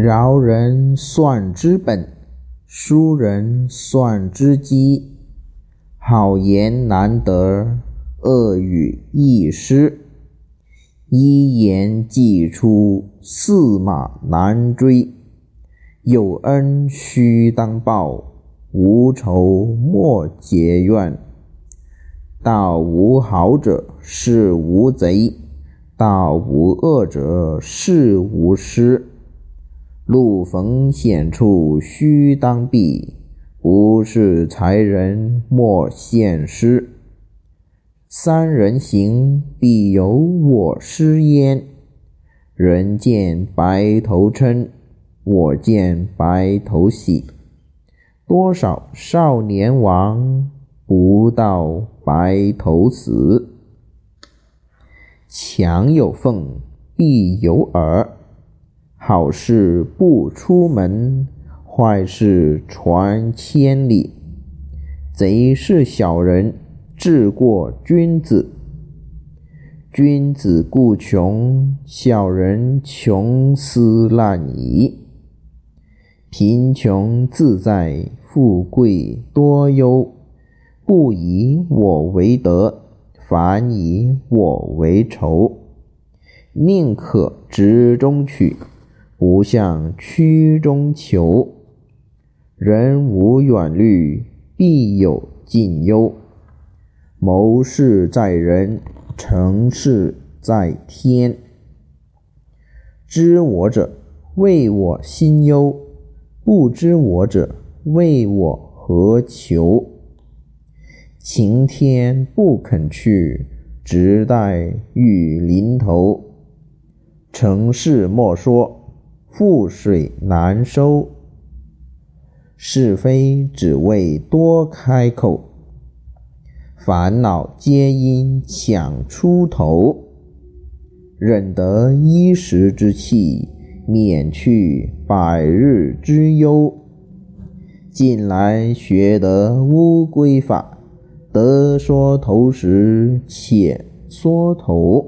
饶人算之本，书人算之基。好言难得，恶语易失。一言既出，驷马难追。有恩须当报，无仇莫结怨。道无好者，是无贼；道无恶者，是无师。路逢险处须当避，不是才人莫献师。三人行，必有我师焉。人见白头嗔，我见白头喜。多少少年亡，不到白头死。墙有缝，必有耳。好事不出门，坏事传千里。贼是小人。智过君子，君子固穷，小人穷斯滥矣。贫穷自在，富贵多忧。不以我为德，反以我为仇。宁可直中取，不向曲中求。人无远虑，必有近忧。谋事在人，成事在天。知我者，谓我心忧；不知我者，谓我何求。晴天不肯去，直待雨淋头。成事莫说，覆水难收。是非只为多开口。烦恼皆因抢出头，忍得一时之气，免去百日之忧。近来学得乌龟法，得缩头时且缩头。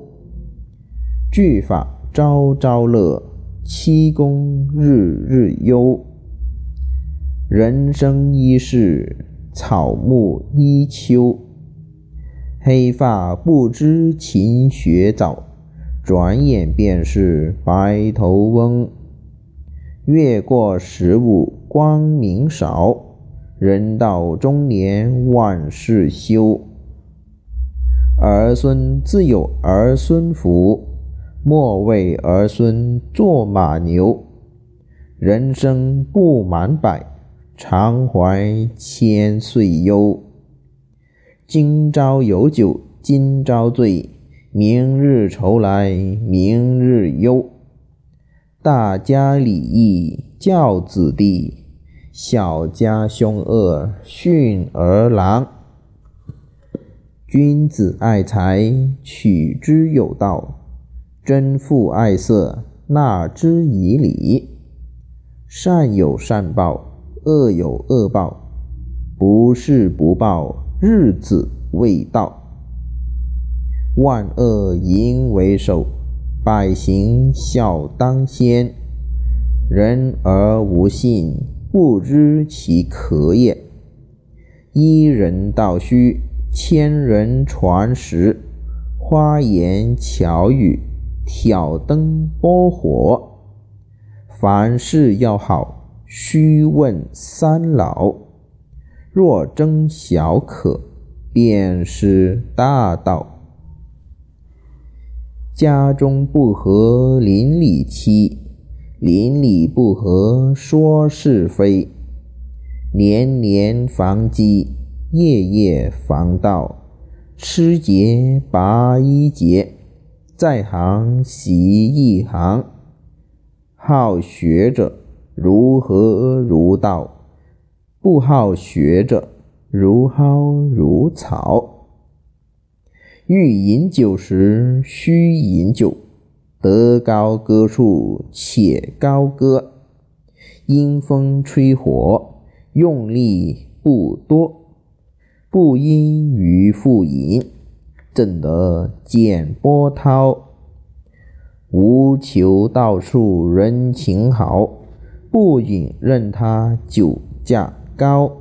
句法朝朝乐，七功日日忧。人生一世，草木一秋。黑发不知勤学早，转眼便是白头翁。越过十五光明少，人到中年万事休。儿孙自有儿孙福，莫为儿孙做马牛。人生不满百，常怀千岁忧。今朝有酒今朝醉，明日愁来明日忧。大家礼义教子弟，小家凶恶训儿郎。君子爱财，取之有道；真父爱色，纳之以礼。善有善报，恶有恶报，不是不报。日子未到，万恶淫为首，百行孝当先。人而无信，不知其可也。一人道虚，千人传实。花言巧语，挑灯拨火。凡事要好，须问三老。若争小可，便是大道。家中不和邻里妻，邻里不和说是非。年年防饥，夜夜防盗。吃节拔一节，在行习一行。好学者如何如道？不好学者，如蒿如草。欲饮酒时，须饮酒，得高歌处且高歌。因风吹火，用力不多，不因于复饮，正得见波涛？无求到处人情好，不饮任他酒价高。